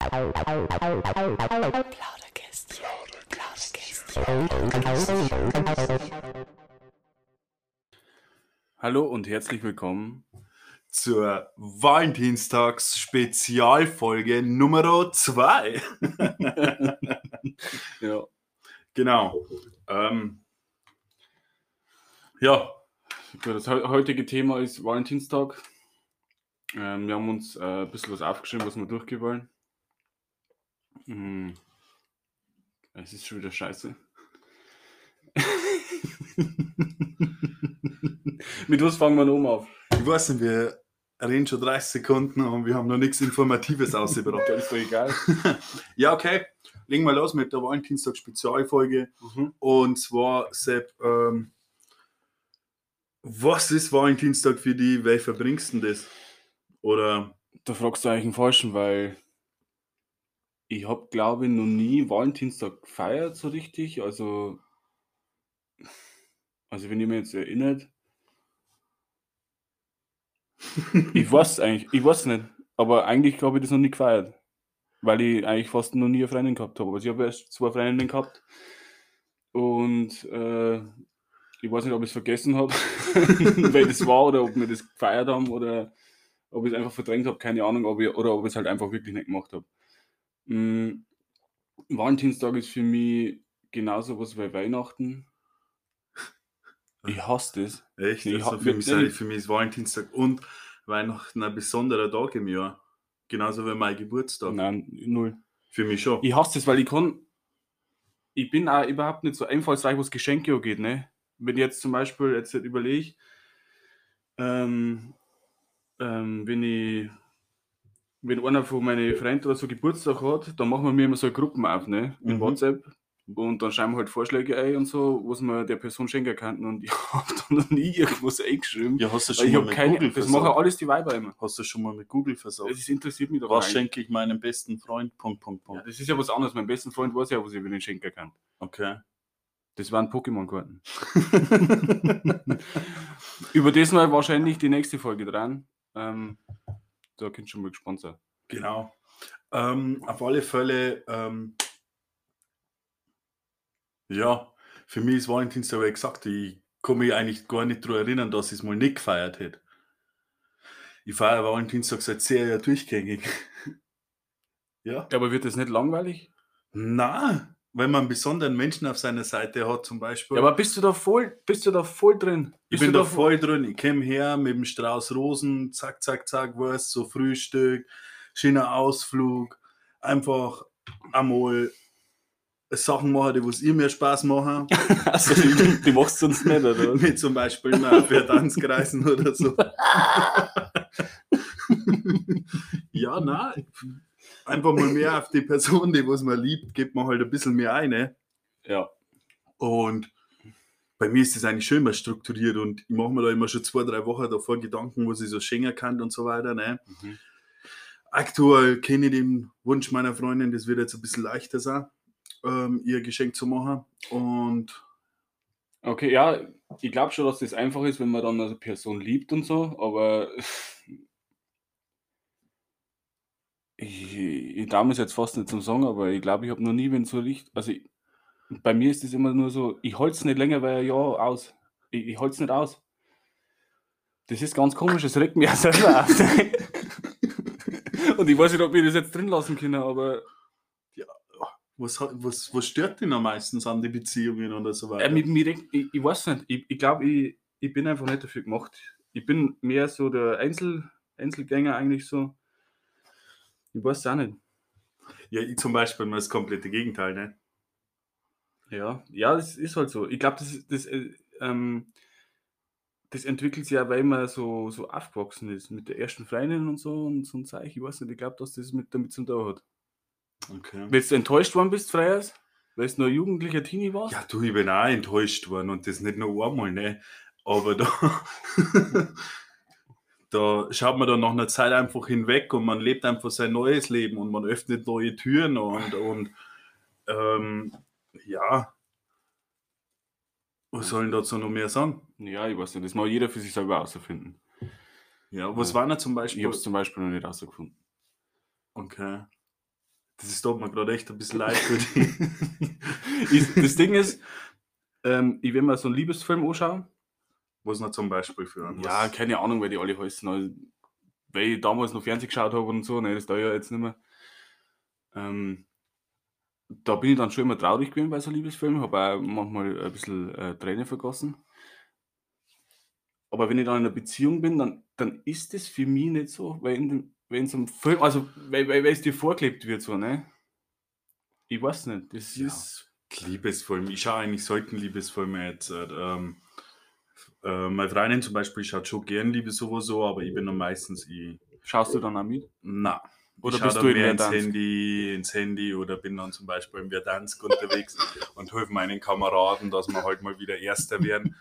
Plauderkästchen. Plauderkästchen. Hallo und herzlich willkommen zur Valentinstags-Spezialfolge Nummer 2. ja, genau. Ähm, ja, das heu- heutige Thema ist Valentinstag. Ähm, wir haben uns äh, ein bisschen was aufgeschrieben, was wir durchgehen wollen. Mm. Es ist schon wieder scheiße. Mit was fangen wir noch auf? Ich weiß nicht, wir reden schon 30 Sekunden und wir haben noch nichts Informatives ausgebracht. Ja, ist doch egal. ja, okay. Legen wir los mit der Valentinstag-Spezialfolge. Mhm. Und zwar, Sepp, ähm, was ist Valentinstag für die? Wie verbringst du denn das? Oder, Da fragst du eigentlich den Falschen, weil ich habe, glaube ich, noch nie Valentinstag gefeiert so richtig. Also, also wenn ihr mir jetzt erinnert, ich weiß eigentlich, ich weiß nicht, aber eigentlich habe ich das noch nie gefeiert, weil ich eigentlich fast noch nie eine Freundin gehabt habe. Also ich habe erst zwei Freundinnen gehabt und äh, ich weiß nicht, ob ich es vergessen habe, wer das war oder ob wir das gefeiert haben oder ob ich es einfach verdrängt habe, keine Ahnung, ob ich, oder ob ich es halt einfach wirklich nicht gemacht habe. Mm, Valentinstag ist für mich genauso was wie Weihnachten. Ich hasse das. echt? Ich Also für, mich, für mich ist Valentinstag und Weihnachten ein besonderer Tag im Jahr. Genauso wie mein Geburtstag. Nein, null. Für mich schon. Ich hasse das, weil ich kann. Ich bin auch überhaupt nicht so einfallsreich, was Geschenke angeht, ne? Wenn ich jetzt zum Beispiel jetzt überlege, ähm, ähm, wenn ich, wenn einer von meinen Freunden oder so Geburtstag hat, dann machen wir mir immer so Gruppen auf, ne? In Mhm. WhatsApp. Und dann schreiben wir halt Vorschläge ein und so, was man der Person schenken kann. Und ich habe da noch nie irgendwas eingeschrieben. Ja, hast du schon ich mal habe mit keine. Google Das machen alles die Weiber immer. Hast du schon mal mit Google versorgt? Das interessiert mich doch Was gar nicht. schenke ich meinem besten Freund? Punkt, Punkt, Ja, Punkt. das ist ja was anderes. Mein besten Freund weiß ja, was ich über den schenken kann. Okay. Das waren Pokémon-Karten. Über das mal wahrscheinlich die nächste Folge dran. Ähm, da könnt ihr schon mal gespannt sein. Genau. Ähm, auf alle Fälle, ähm, ja, für mich ist Valentinstag, gesagt, ich kann mich eigentlich gar nicht daran erinnern, dass ich es mal nicht gefeiert hätte. Ich feiere Valentinstag seit sehr Jahren durchgängig. ja? Aber wird das nicht langweilig? Na, wenn man einen besonderen Menschen auf seiner Seite hat, zum Beispiel. Ja, aber bist du da voll, bist du da voll drin? ich Bist bin du da voll drin. Ich komme her mit dem Strauß Rosen, zack, zack, zack, was, so Frühstück, schöner Ausflug, einfach einmal Sachen machen, die was ihr mir Spaß machen. Also, die, die machst du sonst nicht, oder? Wie zum Beispiel mal für Tanzkreisen oder so. ja, nein. Einfach mal mehr auf die Person, die was man liebt, gibt man halt ein bisschen mehr ein. Ne? Ja. Und bei mir ist das eigentlich schön mal strukturiert und ich mache mir da immer schon zwei, drei Wochen davor Gedanken, was ich so schenken kann und so weiter. Ne? Mhm. Aktuell kenne ich den Wunsch meiner Freundin, das wird jetzt ein bisschen leichter sein, ähm, ihr Geschenk zu machen. Und Okay, ja, ich glaube schon, dass das einfach ist, wenn man dann eine Person liebt und so, aber ich, ich darf es jetzt fast nicht zum Sagen, aber ich glaube, ich habe noch nie, wenn so Licht, also ich, bei mir ist das immer nur so, ich halte es nicht länger, weil ja aus. Ich, ich halte es nicht aus. Das ist ganz komisch, es regt mich auch selber auf. und ich weiß nicht, ob wir das jetzt drin lassen können, aber was, hat- was, was stört dich am meisten an die Beziehungen oder so weiter? Äh, mir regt, ich, ich weiß nicht, ich, ich glaube, ich, ich bin einfach nicht dafür gemacht. Ich bin mehr so der Einzel, Einzelgänger eigentlich so. Ich weiß es auch nicht. ja, ich zum Beispiel mal das komplette Gegenteil. Ne? Ja, ja, das ist halt so. Ich glaube, das, das, äh, ähm, das entwickelt sich ja, weil man so, so aufgewachsen ist mit der ersten Freundin und so und so ein Zeug. Ich weiß nicht, ich glaube, dass das mit damit zu tun hat. Okay. Wenn du enttäuscht worden bist, Freiers, weil du noch ein jugendlicher Teenie warst, Ja, du, ich bin auch enttäuscht worden und das nicht nur einmal, ne? Aber da, da schaut man dann nach einer Zeit einfach hinweg und man lebt einfach sein neues Leben und man öffnet neue Türen und, und ähm, ja, was soll ich dazu noch mehr sagen? ja, ich weiß nicht, das muss jeder für sich selber herausfinden. Ja, was Ja. war denn zum Ich Beispiel? habe es zum Beispiel noch nicht herausgefunden. Okay. Das ist tut mir gerade echt ein bisschen leid für die. Ich, das Ding ist, ähm, ich will mir so einen Liebesfilm anschauen. Was noch zum Beispiel für einen? Ja, Was- keine Ahnung, weil die alle heißen. Also, weil ich damals noch Fernsehen geschaut habe und so, ne, das da ja jetzt nicht mehr. Ähm, da bin ich dann schon immer traurig gewesen bei so Liebesfilmen, habe auch manchmal ein bisschen äh, Tränen vergossen. Aber wenn ich dann in einer Beziehung bin, dann, dann ist es für mich nicht so, weil in, dem, so einem Film, also weil, weil, weil es dir vorgelebt wird, so, ne? Ich weiß nicht, das Ja. ist. Liebesfilme. Ich schaue eigentlich selten Liebesfilme jetzt. äh, Ähm, äh, meine Freundin zum Beispiel schaut schon gern Liebe sowieso, aber ich bin dann meistens ich. Schaust du dann auch mit? Na. Oder ich bist du in mehr ins? Handy, ins Handy oder bin dann zum Beispiel im Verdansk unterwegs und helfe meinen Kameraden, dass wir halt mal wieder Erster werden.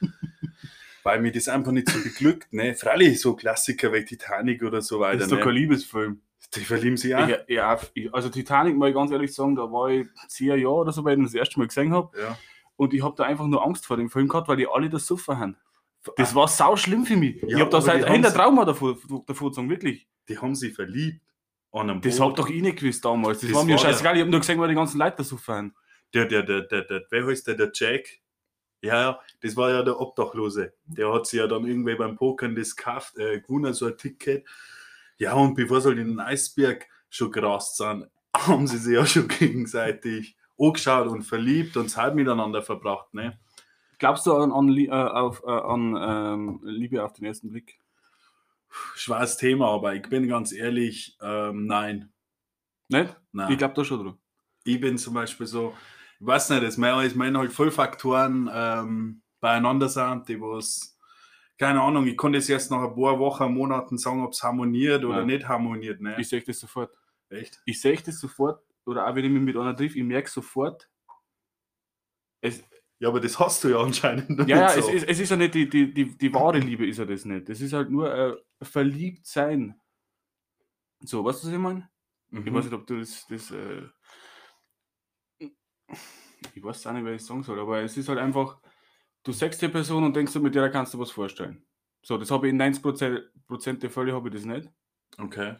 Weil mir das einfach nicht so beglückt. Ne? Freilich so Klassiker wie Titanic oder so weiter. Das ist doch kein Ne? Liebesfilm. Die verlieben sich auch. Ja, ja, ich- also Titanic, mal ganz ehrlich sagen, da war ich zehn Jahre oder so, weil ich das erste Mal gesehen habe. Ja. Und ich habe da einfach nur Angst vor dem Film gehabt, weil die alle das Suffer haben. Das war sau schlimm für mich. ich Ja, habe da seit ein Trauma davor, davor gezogen, wirklich. Die haben sich verliebt. An einem Das Boot. hab doch ich nicht gewusst damals. Das, Das war mir war scheißegal. Ich habe nur gesehen, weil die ganzen Leute da Suffer haben. der, der, der, der, der, wer heißt der, der Jack? Ja, ja, das war ja der Obdachlose. Der hat sich ja dann irgendwie beim Pokern das gekauft, äh, gewonnen, so ein Ticket. Ja, und bevor sie halt in den Eisberg schon gerast sind, haben sie sich ja schon gegenseitig angeschaut und verliebt und Zeit miteinander verbracht, ne? Glaubst du an, an, äh, auf, äh, an ähm, Liebe auf den ersten Blick? Schweres Thema, aber ich bin ganz ehrlich, ähm, nein. Nicht? nein. Ich glaube da schon dran. ich bin zum Beispiel so, ich weiß nicht, es meinen ich mein halt voll Faktoren ähm, beieinander sind, die was, keine Ahnung, ich konnte es erst nach ein paar Wochen, Monaten sagen, ob es harmoniert oder Ja. nicht harmoniert. Ne? Ich sehe das sofort. Echt? Ich sehe das sofort, oder auch wenn ich mich mit einer triff, ich merke sofort, es, Ja, aber das hast du ja anscheinend Ja, ja, nicht es, so. ist, es ist ja nicht die, die, die, die wahre Liebe, ist ja das nicht. Das ist halt nur äh, verliebt sein. So, weißt du, was ich meine? Mhm. Ich weiß nicht, ob du das. das äh, ich weiß auch nicht, wer ich sagen soll, aber es ist halt einfach, du sagst die Person und denkst du, mit der kannst du was vorstellen. So, das habe ich in 90 Prozent der Fälle habe ich das nicht. Okay.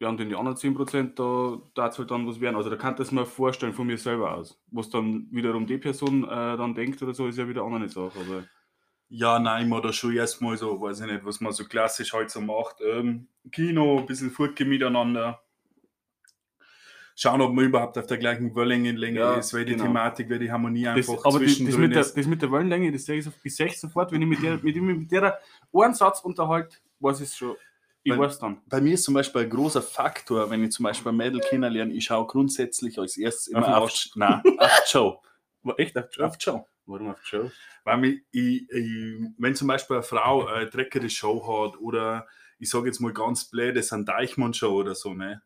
Ja, und in die anderen 10% da darf es halt dann was werden. Also da kann das mir vorstellen von mir selber aus. Was dann wiederum die Person äh, dann denkt oder so, ist ja wieder eine andere Sache. Aber Ja, nein, man da schon erstmal so, weiß ich nicht, was man so klassisch halt so macht. Ähm, Kino, ein bisschen Furke miteinander. Schauen, ob man überhaupt auf der gleichen Wellenlänge Ja, ist, weil die genau. Thematik, weil die Harmonie Das, einfach aber die, das, mit der, das mit der Wellenlänge, das sehe ich, sofort, wenn ich mit der, mit, mit der einen Satz unterhalte, weiß ich es schon. Ich Weil- weiß dann. bei mir ist zum Beispiel ein großer Faktor, wenn ich zum Beispiel ein Mädel kennenlerne, ich schaue grundsätzlich als erstes Auf immer auf, Arsch. nein, auf die Show. War echt auf Auf die Show. Warum auf Joe? Weil mich, ich, ich, wenn zum Beispiel eine Frau eine dreckige Show hat oder ich sage jetzt mal ganz blöd, das ist ein Deichmann-Show oder so, ne?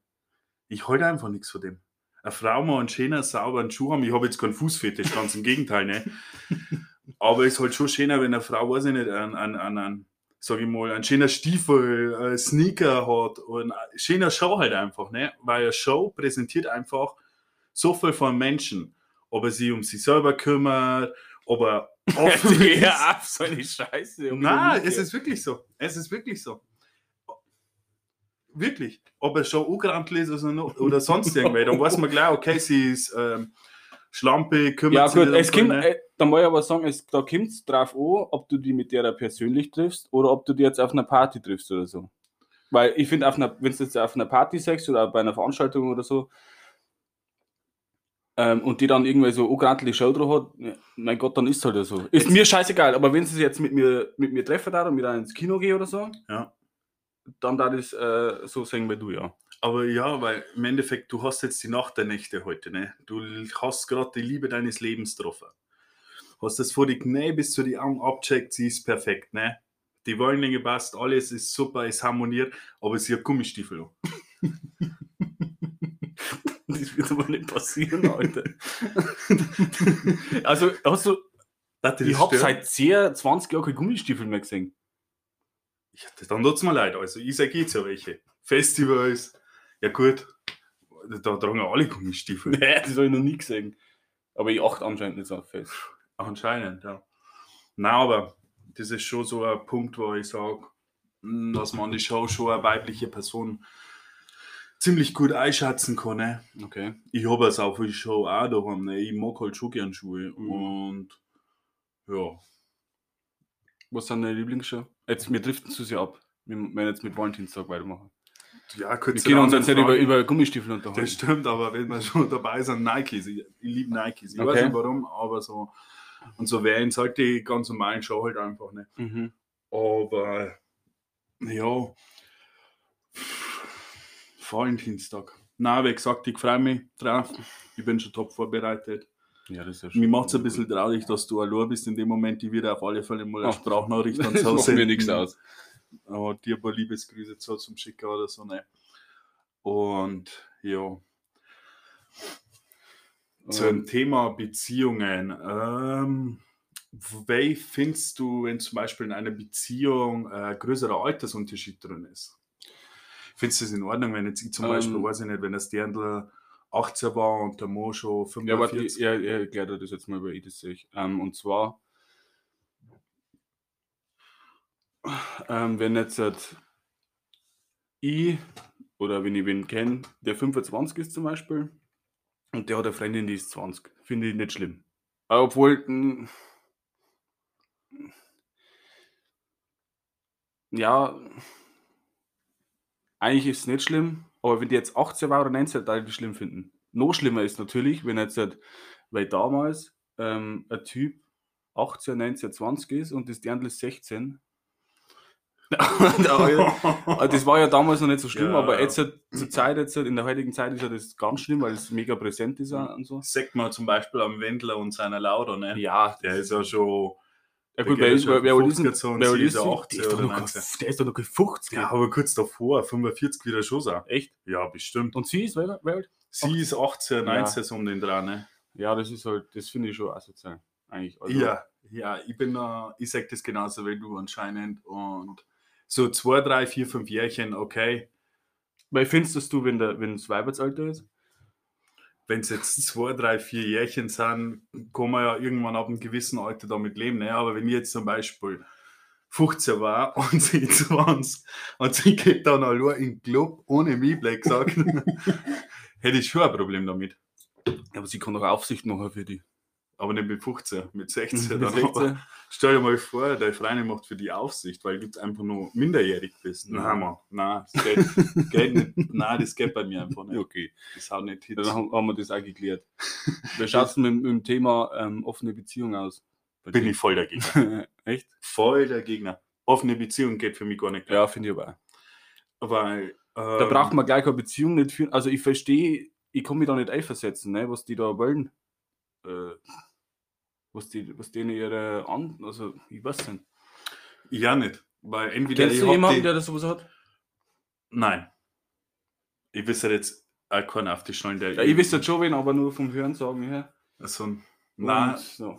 Ich halte einfach nichts von dem. Eine Frau mal einen schönen, sauberen Schuh haben, ich habe jetzt keinen Fußfetisch, ganz im Gegenteil, ne? Aber es ist halt schon schöner, wenn eine Frau, weiß ich nicht, einen, einen, einen sag ich mal, einen schönen Stiefel, einen Sneaker hat und eine schöne Show halt einfach, ne? Weil eine Show präsentiert einfach so viel von Menschen. Ob er sich um sich selber kümmert, ob er offen ist. ab, so eine Scheiße. Nein, es ist wirklich so. Es ist wirklich so. Wirklich. Ob er schon angerannt ist oder, noch- oder sonst irgendwie, dann weiß man gleich, okay, sie ist ähm, Schlampe, kümmert Ja, sich gut, es kommt, ne? äh, da muss ich aber sagen, es, da kommt es drauf an, ob du die mit der persönlich triffst oder ob du die jetzt auf einer Party triffst oder so. Weil ich finde, wenn du jetzt auf einer Party sagst oder bei einer Veranstaltung oder so, ähm, und die dann irgendwie so angerantelte Show drauf hat, ja, mein Gott, dann ist es halt so. Ist Jetzt- mir scheißegal, aber wenn sie jetzt mit mir, mit mir treffen da und mit einer ins Kino gehe oder so, Ja. dann da das äh, so sagen wie du, ja. Aber ja, weil im Endeffekt, du hast jetzt die Nacht der Nächte heute, ne? Du hast gerade die Liebe deines Lebens getroffen. Hast das vor die Knie bis zu die Augen abcheckt, sie ist perfekt, ne? Die Wellenlänge passt, alles ist super, es harmoniert, aber sie hat Gummistiefel. Das wird aber nicht passieren, Alter. also, hast du, Das ich habe seit 10, 20 Jahren keine Gummistiefel mehr gesehen. Ja, dann tut's mir leid. Also, ich sage jetzt ja welche. Festivals, ja gut, da tragen ja alle Gummistiefel. Nee, das habe ich noch nie gesehen. Aber ich achte anscheinend nicht so auf fest. Anscheinend, ja. Nein, aber das ist schon so ein Punkt, wo ich sage, dass man an die Show schon eine weibliche Person ziemlich gut einschätzen kann. Ne? Okay. Ich habe es auch schon auch daheim. Ne? Ich mag halt schon gern Schuhe. Mhm. Und ja, Was sind deine Lieblingsschuhe? Jetzt, wir driften zu sehr ab. Wir werden jetzt mit Valentinstag weitermachen. Ja Wir können uns jetzt nicht über, über Gummistiefel unterhalten. Das stimmt, aber wenn wir schon dabei sind, Nikes. Ich, ich liebe Nikes. Ich weiß Okay. nicht warum, aber so. Und so wären halt die ganz normalen Schuhe halt einfach nicht. Mhm. Aber ja, Valentinstag. Na, wie gesagt, ich freue mich drauf. Ich bin schon top vorbereitet. Ja, das ist ja schon. Mir macht es ein bisschen traurig, dass du allein bist in dem Moment. Ich würde auf alle Fälle mal eine Ach, Sprachnachricht ans Das Haus macht mir nichts aus. Aber dir ein paar Liebesgrüße zu zum Schicker oder so. Ne? Und ja, zum Thema Beziehungen. Ähm, wie findest du, wenn zum Beispiel in einer Beziehung äh, größerer Altersunterschied drin ist? Findest du es in Ordnung, wenn jetzt ich zum Ähm, Beispiel, weiß ich nicht, wenn das Dirndl 18 war und der Mo schon ja, warte, 45? er, er erklärt dir das jetzt mal, weil ich das sehe. Ähm, und zwar, ähm, wenn jetzt ich oder wenn ich wen kenne, der 25 ist zum Beispiel und der hat eine Freundin, die ist 20, finde ich nicht schlimm. Obwohl, mh, ja, eigentlich ist es nicht schlimm, aber wenn die jetzt 18 war oder 19, da ich das schlimm finden. Noch schlimmer ist natürlich, wenn jetzt, halt, weil damals ähm, ein Typ 18, 19, 20 ist und das Dirndl ist 16. Aber das war ja damals noch nicht so schlimm, Ja, aber ja. jetzt halt, zur Zeit, jetzt halt, in der heutigen Zeit ist ja das ganz schlimm, weil es mega präsent ist auch und so. Sagt man zum Beispiel am Wendler und seiner Laura, ne? Ja, Der ist ja schon. ja gut, wer ja ist, wer, wer ist denn- 50 und wer ist ist? 18 Der ist doch oder noch 19. kein- Der ist doch noch kein 50. Ja, aber kurz davor, 45 wieder schon so. Echt? Ja, bestimmt. Und sie ist wer, wer? Sie ist 18, Ja. 19 so um den dran, ne? Ja, das ist halt, das finde ich schon asozial. Eigentlich. Also, Ja, ja, ich bin da, ich sag das genauso wie du anscheinend. Und so zwei, drei, vier, fünf Jährchen, okay. Weil findest du, wenn der, wenn das Weibertsalter ist? Wenn es jetzt zwei, drei, vier Jährchen sind, kann man ja irgendwann ab einem gewissen Alter damit leben. Ne? Aber wenn ich jetzt zum Beispiel 15 war und sie 20 und sie geht dann allein in den Club ohne mich, blöd gesagt, hätte ich schon ein Problem damit. Aber sie kann doch Aufsicht machen für die. Aber nicht mit 15, mit 16. Mit dann 16? aber. Stell dir mal vor, deine Freundin macht für die Aufsicht, weil du einfach nur minderjährig bist. Ja. Nein, Mann, nein, das geht, geht nicht. Nein, das geht bei mir einfach nicht. Okay, Das haut nicht hin. dann haben, wir das auch geklärt. Wie schaut es mit, mit dem Thema ähm, offene Beziehung aus? Bin dir? ich voll der Gegner. Echt? Voll der Gegner. Offene Beziehung geht für mich gar nicht. Ja, finde ich aber auch. Weil. Da ähm, braucht man gleich eine Beziehung nicht führen. Also ich verstehe, ich kann mich da nicht einversetzen, ne, was die da wollen. Äh, was, die, was denen ihre an. Also, ich weiß nicht. Ja, nicht. Weil entweder Kennst ich du hab jemanden, die, der das sowas hat? Nein. Ich wüsste jetzt auch keinen auf die Schnallen, der. Ja, ich wüsste schon wen, aber nur vom Hören sagen her. So ein, nein, So.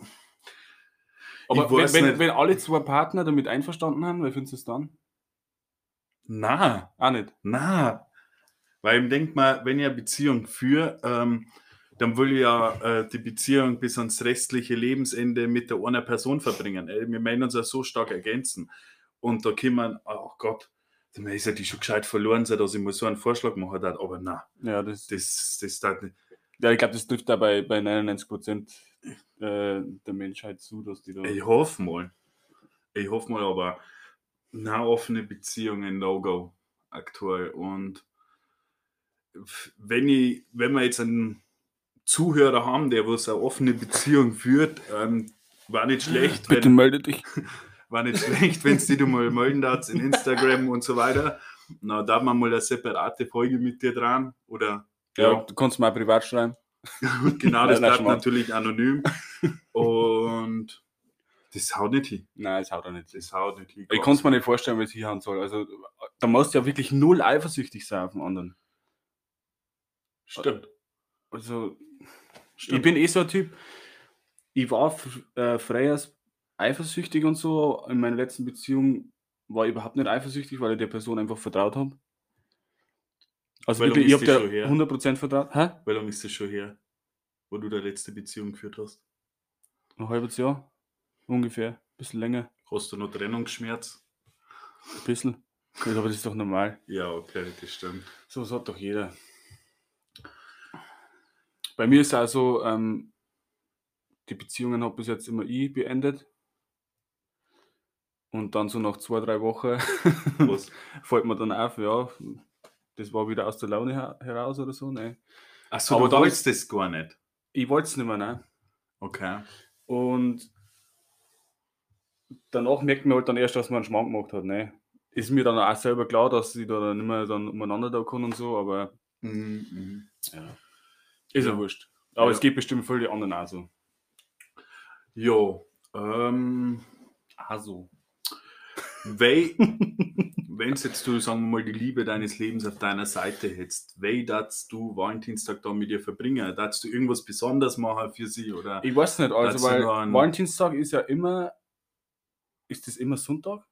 Aber Ich wenn, wenn, wenn alle zwei Partner damit einverstanden haben, wie findest du es dann? nein. Auch nicht. Na, weil ich denke mal, wenn ich eine Beziehung führe, ähm, dann will ich ja äh, die Beziehung bis ans restliche Lebensende mit der einer Person verbringen. Ey, wir meinen uns ja so stark ergänzen. Und da kann man, oh Gott, dann ist ja die schon gescheit verloren, sein, dass ich mal so einen Vorschlag machen darf. Aber na, Ja, das, das, das darf nicht. ja ich glaube, das trifft da bei, bei 99 Prozent äh, der Menschheit zu, dass die da. Ich hoffe mal. Ich hoffe mal, aber na, offene Beziehungen, No-Go aktuell. Und wenn ich, wenn wir jetzt einen Zuhörer haben, der was eine offene Beziehung führt, ähm, war nicht schlecht, Bitte wenn, melde dich. war nicht schlecht, wenn es du mal melden darfst in Instagram und so weiter. Na, da haben wir mal eine separate Folge mit dir dran. Oder Ja, ja, du kannst mal privat schreiben. genau, das bleibt natürlich anonym. Und das haut nicht hin. Nein, das haut er nicht. Das haut nicht hin. Ich kann es mir nicht vorstellen, wie es hier haben soll. Also, da musst du ja wirklich null eifersüchtig sein auf den anderen. Stimmt. Also, ich Stimmt. bin eh so ein Typ. Ich war äh, früher eifersüchtig und so. In meiner letzten Beziehung war ich überhaupt nicht eifersüchtig, weil ich der Person einfach vertraut habe. Also Weil wirklich, ich habe der her. 100% vertraut. Hä? Wie lange ist das schon her, wo du deine letzte Beziehung geführt hast? Ein halbes Jahr ungefähr. Ein bisschen länger. Hast du noch Trennungsschmerz? Ein bisschen. Aber das ist doch normal. Ja, okay, das stimmt. So was hat doch jeder. Bei mir ist es auch so, ähm, die Beziehungen habe bis jetzt immer ich beendet. Und dann so nach zwei, drei Wochen Was? fällt mir dann auf, ja, das war wieder aus der Laune her heraus oder so. Ne? Achso, Aber du wolltest das gar nicht. Ich wollte es nicht mehr, ne? Okay. Und danach merkt man halt dann erst, dass man einen Schmarrn gemacht hat. Ne? Ist mir dann auch selber klar, dass ich da nicht mehr dann umeinander da kann und so, aber Mhm. ja. Ist ja, Ja. wurscht. Aber Ja. es geht bestimmt viele anderen auch so. Ja, ähm, Also. wenn jetzt du, sagen wir mal, die Liebe deines Lebens auf deiner Seite hättest, wie darfst du Valentinstag da mit ihr verbringen? Darfst du irgendwas Besonderes machen für sie? Oder? Ich weiß nicht, also weil Valentinstag ist ja immer. Ist das immer Sonntag?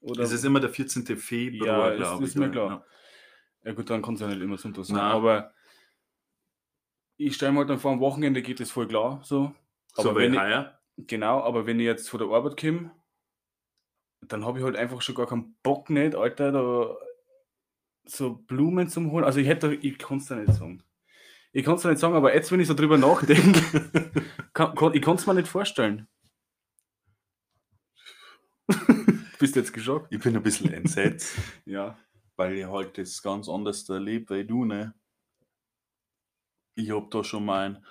Oder? Es ist immer der 14. Februar, Ja, ist- glaube ist ich. mir ja. klar. Ja gut, dann kann es ja nicht immer Sonntag sein. Nein. Aber ich stelle mir halt dann vor, am Wochenende geht das voll klar. So. So Aber wie wenn ich, heuer. genau, aber wenn ich jetzt von der Arbeit komme, dann habe ich halt einfach schon gar keinen Bock nicht, Alter, da so Blumen zum Holen. Also ich hätte, ich kann es dir nicht sagen. Ich kann es nicht sagen, aber jetzt, wenn ich so drüber nachdenke, kann, kann, ich kann es mir nicht vorstellen. Bist du jetzt geschockt? Ich bin ein bisschen entsetzt, Ja. weil ich halt das ganz anders erlebe wie du, ne? Ich habe da schon meinen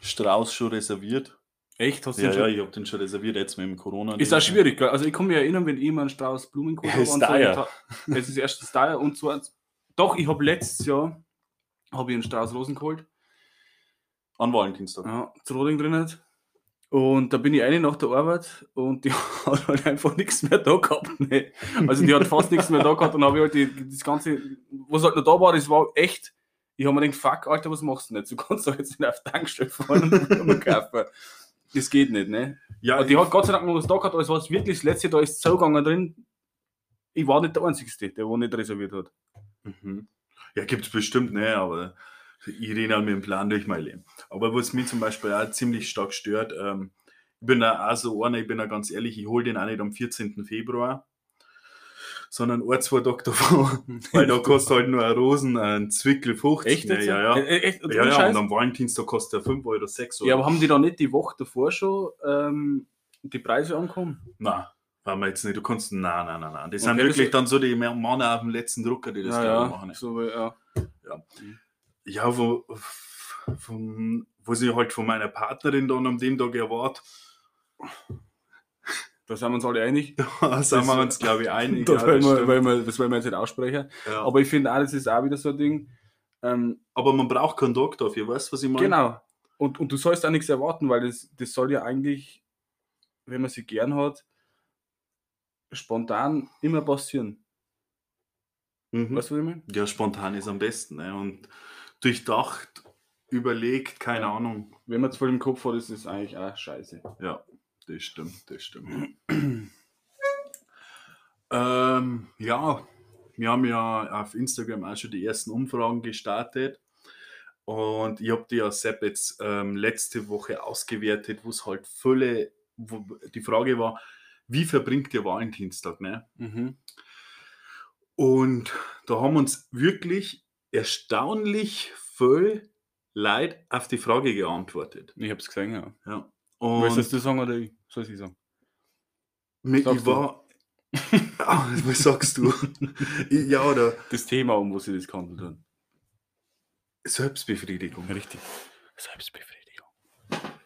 Strauß schon reserviert. Echt? Hast du Ja, den ja, schon? ich habe den schon reserviert, jetzt mit dem Corona. Ist auch schwierig, gell? Also ich kann mich erinnern, wenn ich mal einen Strauß Blumen geholt und so, Es ist erstens teuer und zweitens. Doch, ich habe letztes Jahr habe ich einen Strauß Rosen geholt. An Valentinstag. Ja, zu Roding drin hat. Und da bin ich eine nach der Arbeit und die hat halt einfach nichts mehr da gehabt. Ne? Also die hat fast nichts mehr da gehabt und habe ich halt die, das Ganze, was halt noch da war, das war echt. Ich habe mir gedacht, fuck, Alter, was machst du nicht? Du kannst doch jetzt nicht auf die Tankstelle fahren und kaufen. Das geht nicht, ne? Ja, Aber die hat Gott sei Dank noch was da gehabt, aber es war wirklich das letzte, da ist gegangen drin. Ich war nicht der Einzige, der wo nicht reserviert hat. Mhm. Ja, gibt es bestimmt, ne, aber ich rede halt mit dem Plan durch mein Leben. Aber was mich zum Beispiel auch ziemlich stark stört, ähm, ich bin da auch so einer, ich bin da ganz ehrlich, ich hole den auch nicht am 14. Februar, sondern ein, zwei davor, weil da kostet halt nur eine Rosen, ein Zwickel 50. ne, ja, ja. Äh, äh, echt? Ja, ja, Scheiß? und am Valentinstag kostet er 5 Euro 6 Euro. ja, aber haben die da nicht die Woche davor schon ähm, die Preise angekommen? Nein, haben wir jetzt nicht. Du kannst, nein, nein, nein, nein. Das Okay, sind das wirklich ist- dann so die Männer auf dem letzten Drucker, die das ja, ja, machen. so, ja. Ja, wo, von, wo sie halt von meiner Partnerin dann an dem Tag erwartet, Da sind wir uns alle einig. da sind wir uns, glaube ich, einig. Das, ja, wollen das wir, weil wir, das wollen wir jetzt nicht aussprechen. Ja. Aber ich finde auch, das ist auch wieder so ein Ding. Ähm, Aber man braucht keinen Tag dafür, weißt du, was ich meine? genau. Und, und du sollst auch nichts erwarten, weil das, das soll ja eigentlich, wenn man sie gern hat, spontan immer passieren. Mhm. Weißt du, was ich meine? Ja, spontan ist am besten. Ne? Und durchdacht, überlegt, keine Ja. Ahnung. Wenn man es voll im Kopf hat, ist es eigentlich auch scheiße. Ja, das stimmt, das stimmt. ähm, ja, wir haben ja auf Instagram auch schon die ersten Umfragen gestartet. Und ich habe die ja Sepp jetzt ähm, letzte Woche ausgewertet, wo es halt wo die Frage war, wie verbringt ihr Valentinstag? Ne? Mhm. Und da haben uns wirklich erstaunlich viel Leute auf die Frage geantwortet. Ich habe es gesehen, ja. Ja. Und du sagen oder ich? Soll ich sagen? Mir, ich war. Ah, was sagst du? Ja, oder Das Thema, um was sie das gehandelt hat. Selbstbefriedigung. Richtig. Selbstbefriedigung.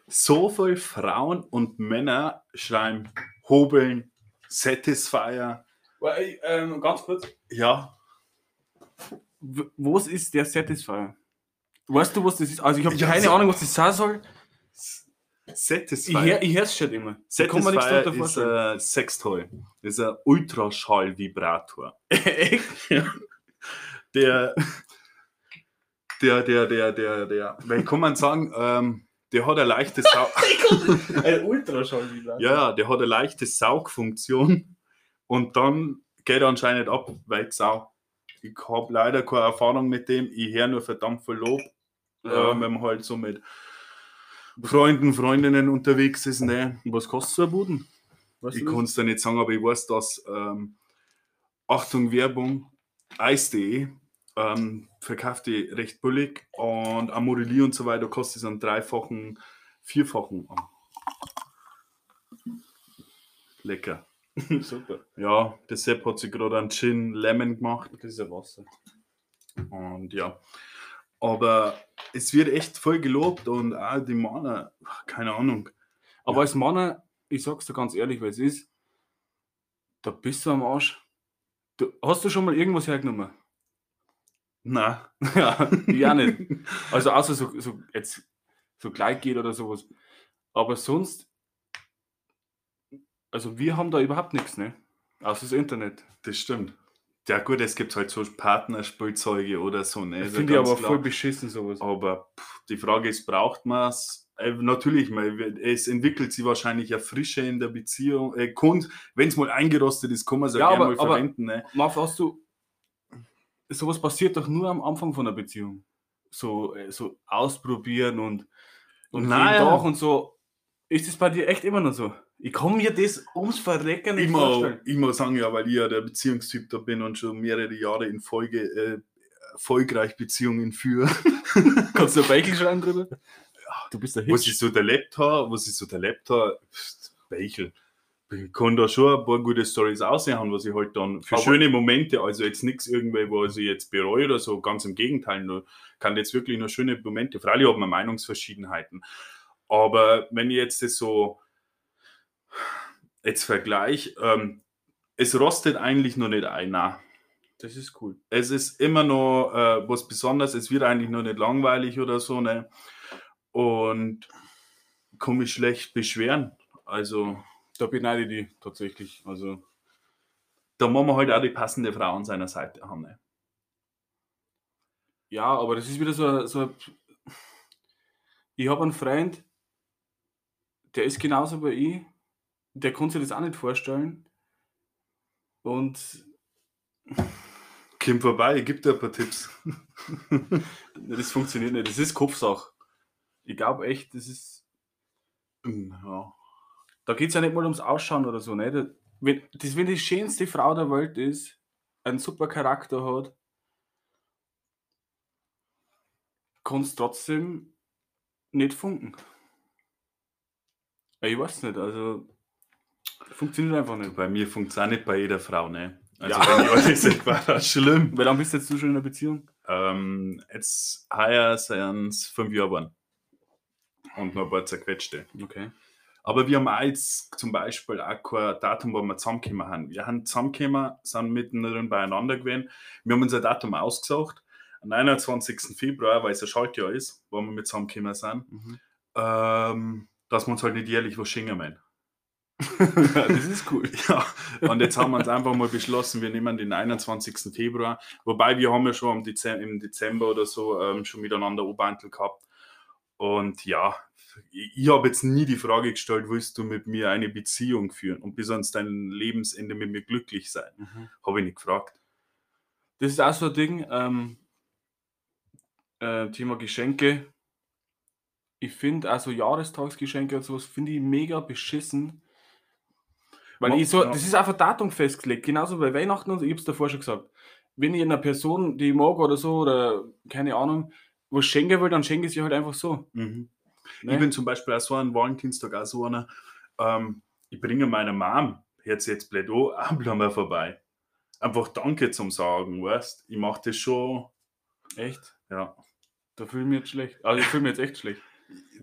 So viele Frauen und Männer schreiben Hobeln, Satisfier. ähm, ganz kurz. Ja, W- Was ist der Satisfier? Weißt du, was das ist? Also ich habe Ja, keine so- Ahnung, was das sein soll. Ich, hör, ich höre es schon immer. Da Satisfier darunter ist ein Sextoy. Das ist ein Ultraschall-Vibrator. Echt? Der, der, der, der, der, der, wie kann man sagen, ähm, der hat eine leichte Sau Ein Ultraschall, wie Ja, ja, der hat eine leichte Saugfunktion und dann geht er anscheinend ab, weil die Sau. Ich habe leider keine Erfahrung mit dem, ich höre nur verdammt viel Lob, äh, wenn man halt so mit Freunden, Freundinnen unterwegs ist. Ne? Was kostet so ein Buden? Weißt Ich kann es dir nicht sagen, aber ich weiß, dass ähm, Achtung, Werbung, Eis.de ähm, verkauft die recht billig und Amorelie und so weiter kostet es einen dreifachen, vierfachen. Lecker. Super. Ja, der Sepp hat sich gerade einen Gin Lemon gemacht Das ist ja Wasser. und ja. Aber es wird echt voll gelobt und auch die Männer, keine Ahnung. Aber Ja. als Mann, ich sag's dir ganz ehrlich, weil es ist, da bist du am Arsch. Du, hast du schon mal irgendwas hergenommen? Na, ja, auch nicht. Also außer so, so jetzt so gleich geht oder sowas. Aber sonst, also wir haben da überhaupt nichts, ne? Außer das Internet. das stimmt. Ja gut, es gibt halt so Partnerspielzeuge oder so. Ne? Ja finde ich aber klar. voll beschissen, sowas. Aber pff, die Frage ist, braucht man es? Äh, natürlich, weil es entwickelt sich wahrscheinlich ja Frische in der Beziehung. Äh, wenn es mal eingerostet ist, kann man es ja, Ja, gerne mal verwenden. Ne? Marv, hast du, sowas passiert doch nur am Anfang von einer Beziehung. So, äh, so ausprobieren und, und Naja. jeden Tag und so. Ist das bei dir echt immer noch so? Ich kann mir das ums Verrecken nicht Ich muss, vorstellen. ich muss sagen, ja, weil ich ja der Beziehungstyp da bin und schon mehrere Jahre in Folge äh, erfolgreich Beziehungen führe. Kannst du ein Beichel schreiben drüber? Du bist der was Hitch. ich so erlebt habe, was ich so habe, pst, Beichel. Ich kann da schon ein paar gute Stories aussehen, was ich halt dann für Aber- schöne Momente, also jetzt nichts irgendwie, was ich jetzt bereue oder so, ganz im Gegenteil, nur kann jetzt wirklich nur schöne Momente. Freilich hat man Meinungsverschiedenheiten. Aber wenn ich jetzt das so jetzt vergleiche, ähm, es rostet eigentlich noch nicht ein. Nein. Das ist cool. Es ist immer noch äh, was Besonderes, es wird eigentlich noch nicht langweilig oder so, ne? Und kann mich schlecht beschweren. Also, Da beneide ich die tatsächlich. Also, da muss man halt auch die passende Frau an seiner Seite haben. Ne? ja, aber das ist wieder so, so ich habe einen Freund, der ist genauso wie ich, der kann sich das auch nicht vorstellen. Und Kim vorbei, gib dir ein paar Tipps. das funktioniert nicht. Das ist Kopfsache. Ich glaube echt, das ist. ja. Da geht es ja nicht mal ums Ausschauen oder so. Ne? Das, wenn, das, wenn die schönste Frau der Welt ist, einen super Charakter hat, kann es trotzdem nicht funken. Ich weiß nicht, also funktioniert einfach nicht. Bei mir funktioniert es auch nicht bei jeder Frau. Ne? Also, Ja. wenn ich ehrlich bin, war das schlimm. Weil dann bist du jetzt du schon in einer Beziehung? Ähm, jetzt heuer sind es fünf Jahre geworden. Und noch ein paar zerquetschte. Okay. Aber wir haben auch jetzt zum Beispiel auch kein Datum, wo wir zusammengekommen haben. Wir haben zusammengekommen, sind mittendrin beieinander gewesen. Wir haben unser Datum ausgesucht. Am 29. Februar, weil es ein Schaltjahr ist, wo wir mit zusammengekommen sind, Mhm. ähm, dass wir uns halt nicht jährlich was schenken wollen. das ist cool. Ja, und jetzt haben wir uns einfach mal beschlossen, wir nehmen den 21. Februar. Wobei wir haben ja schon im Dezember, oder so ähm, schon miteinander Oberhantel gehabt. Und ja, ich, ich habe jetzt nie die Frage gestellt, willst du mit mir eine Beziehung führen und bis ans dein Lebensende mit mir glücklich sein? Mhm. Habe ich nicht gefragt. Das ist auch so ein Ding, ähm, äh, Thema Geschenke. Ich finde also Jahrestagsgeschenke und sowas finde ich mega beschissen. Weil ich so, das ist einfach Datum festgelegt, genauso bei Weihnachten und ich habe es davor schon gesagt. Wenn ich einer Person, die ich mag oder so, oder keine Ahnung, was schenken will, dann schenke ich sie halt einfach so. Mhm. Ne? Ich bin zum Beispiel auch so ein Valentinstag auch so einer, ähm, ich bringe meiner Mom, jetzt jetzt blöd an, Blumen vorbei. Einfach Danke zum Sagen, weißt Ich mache das schon, Echt? ja, Da fühle ich mich jetzt schlecht. Also ich fühle mich jetzt echt schlecht.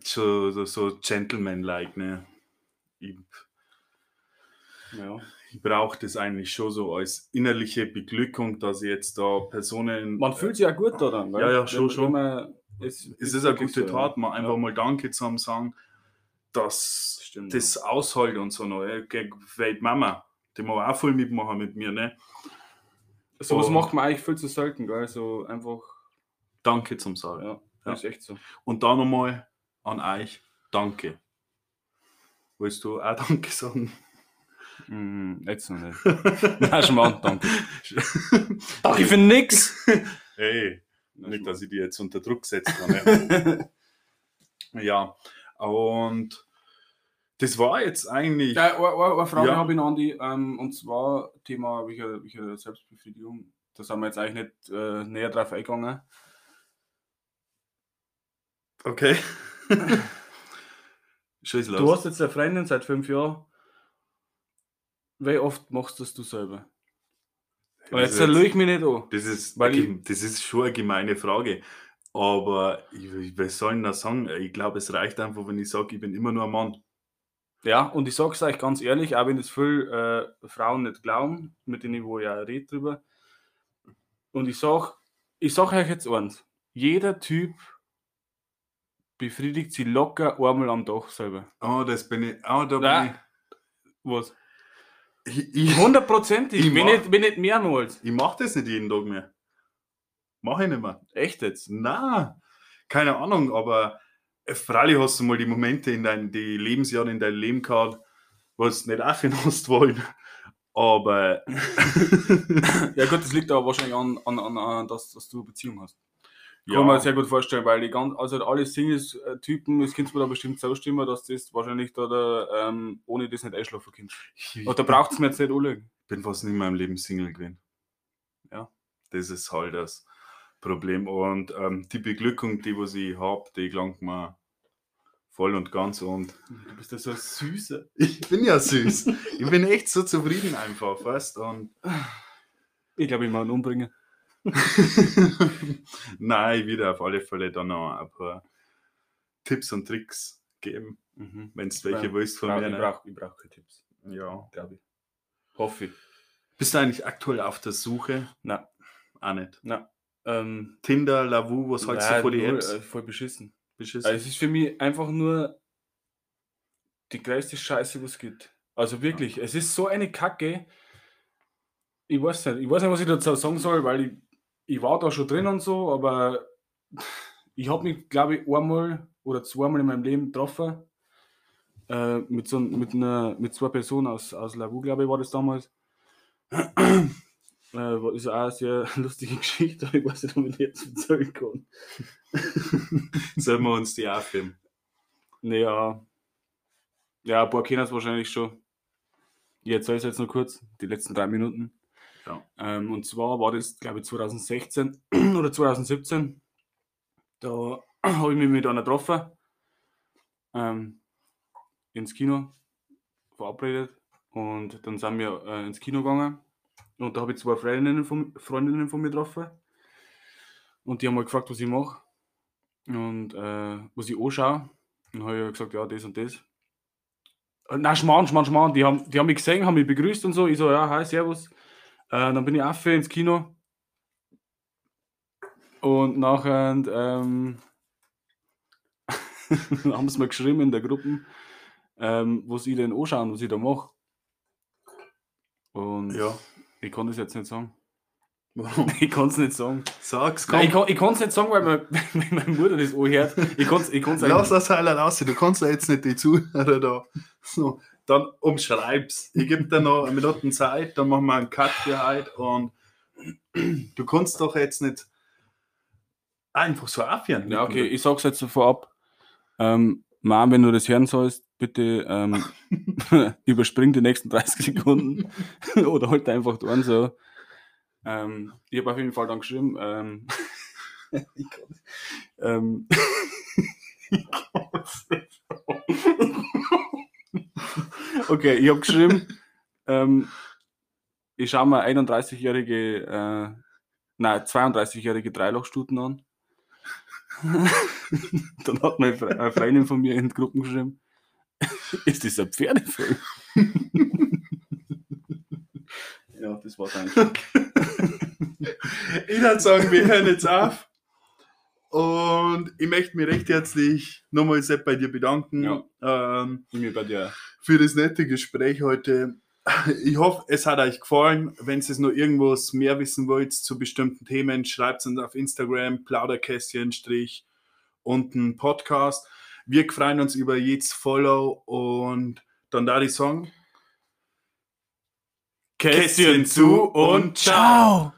so, so, so Gentleman-like, ne? Ich, Ja. ich brauche das eigentlich schon so als innerliche Beglückung, dass ich jetzt da Personen. Man fühlt sich ja gut daran. Ja, ja, schon, schon. man, es, es ist eine gute Tat, mal ja. einfach mal Danke zusammen sagen, dass Stimmt, das aushält und so noch. Weil die Mama, die muss auch voll mitmachen mit mir, ne? So was macht man eigentlich viel zu selten, gell? So einfach, Danke zum Sagen. ja, Ja. ist echt so. Und da nochmal an euch, danke. Willst du auch Danke sagen? Mm, jetzt noch nicht. Nein, Schmarrn, danke. Danke für nix! Hey, nicht, dass ich die jetzt unter Druck setze. Ne? Nein, ja, und Das war jetzt eigentlich. Ja, eine, eine Frage Ja. habe ich noch an die, ähm, und zwar Thema welche, welche Selbstbefriedigung. Da sind wir jetzt eigentlich nicht äh, näher drauf eingegangen. Okay. Los. Du hast jetzt eine Freundin seit fünf Jahren. Wie oft machst das du selber? Das jetzt lüge ich mich nicht an. Das ist, Weil okay, das ist schon eine gemeine Frage. Aber ich, ich- was soll ich da sagen? Ich glaube, es reicht einfach, wenn ich sage, ich bin immer nur ein Mann. Ja, und ich sage es euch ganz ehrlich, auch wenn es viele äh, Frauen nicht glauben, mit denen ich wo ja rede drüber. Und ich sage ich sag euch jetzt eins: jeder Typ befriedigt sie locker einmal am Tag selber. Oh, das bin ich. Oh, da Nein. Was? bin ich. Ich, ich, Hundertprozentig, Ich wenn mach- nicht, wenn nicht mehrmals. ich mache das nicht jeden Tag mehr. Mache ich nicht mehr. Echt jetzt? Na, keine Ahnung, aber äh, freilich hast du mal die Momente in dein, die Lebensjahre in deinem Leben gehabt, wo du nicht aufhören hast wollen. Aber Ja gut, das liegt aber wahrscheinlich an, an, an, an dass, dass du eine Beziehung hast. Kann ja, man sich sehr gut vorstellen, weil die ganz, also alle Singles-Typen, das kannst du mir da bestimmt zustimmen, dass das wahrscheinlich da, da ähm, ohne das nicht einschlafen kannst. ich, Und da braucht es mir jetzt nicht anlegen. bin fast nie in meinem Leben Single gewesen. Ja. Das ist halt das Problem. Und ähm, die Beglückung, die was ich habe, die gelangt mir voll und ganz. Und Du bist ja so süßer. ich bin ja süß. ich bin echt so zufrieden einfach, weißt und Ich glaube, ich mag ihn umbringen. Nein, ich würde auf alle Fälle dann noch ein paar Tipps und Tricks geben, Mhm. wenn du welche Ja, willst von mir. ich Ne? brauche brauch keine Tipps, Ja. glaube ich. Hoffe ich. Bist du eigentlich aktuell auf der Suche? Nein. Auch nicht. Ähm, Tinder, Lavu, was hältst du nein, vor die Apps? äh, voll beschissen. Beschissen. Also es ist für mich einfach nur die größte Scheiße, was es gibt. Also wirklich, es ist so eine Kacke. Ich weiß nicht, ich weiß nicht, was ich dazu sagen soll, weil ich, ich war da schon drin und so, aber ich habe mich, glaube ich, einmal oder zweimal in meinem Leben getroffen. Äh, mit, so, mit, einer, mit zwei Personen aus, aus Lavu, glaube ich, war das damals. Äh, ist auch eine sehr lustige Geschichte, aber ich weiß nicht, ob ich die jetzt erzählen kann. Sollen wir uns die aufheben? Naja. Ja, ein paar kennen es wahrscheinlich schon. Ich erzähle es jetzt noch kurz, die letzten drei Minuten. Ja. Ähm, und zwar war das, glaube ich, 2016 oder 2017. Da habe ich mich mit einer getroffen. Ähm, ins Kino verabredet. Und dann sind wir äh, ins Kino gegangen. Und da habe ich zwei Freundinnen von, Freundinnen von mir getroffen. Und die haben mal gefragt, was ich mache. Und äh, was ich anschaue. Dann habe ich gesagt, ja, das und das. Äh, Nein, Schmarrn, Schmarrn, Schmarrn. Die haben, die haben mich gesehen, haben mich begrüßt und so. Ich so, ja, hi, servus. Äh, dann bin ich Affe ins Kino. Und nachher ähm, haben sie mir geschrieben in der Gruppe, ähm, was ich denn anschauen, was ich da mache. Und Ja. ich kann das jetzt nicht sagen. Warum? Ich kann es nicht sagen. Sag's, komm. Nein, ich kann ich kann's nicht sagen, weil mein, meine Mutter das anhört. Ich kann es ich kann's Lass das Heiler raus. Du kannst ja jetzt nicht die Zuhörer da. So, dann umschreib's. Ich gebe dir noch eine Minute Zeit, dann machen wir einen Cut für heute und du kannst doch jetzt nicht einfach so aufhören. Ja, okay, ich sag's jetzt so vorab. Ähm, Mom, wenn du das hören sollst, bitte ähm, überspring die nächsten 30 Sekunden oder halt einfach dran so. Ähm, ich habe auf jeden Fall dann geschrieben, ähm, ich kann's- ähm, ich kann's nicht. Okay, ich habe geschrieben, ähm, ich schaue mir 31-jährige, äh, nein, 32-jährige Dreilochstuten an. Dann hat meine Fre eine Freundin von mir in die Gruppen geschrieben, ist das ein Pferdefilm? ja, das war's eigentlich. Ich würde sagen, wir hören jetzt auf. Und ich möchte mich recht herzlich nochmal Sepp bei dir bedanken Ja. ähm, Ich mir bei dir. Für das nette Gespräch heute. Ich hoffe, es hat euch gefallen. Wenn ihr noch irgendwas mehr wissen wollt zu bestimmten Themen, schreibt es uns auf Instagram, Plauderkästchen, Strich, unten Podcast. Wir freuen uns über jedes Follow und dann da die Song. Kästchen zu und ciao!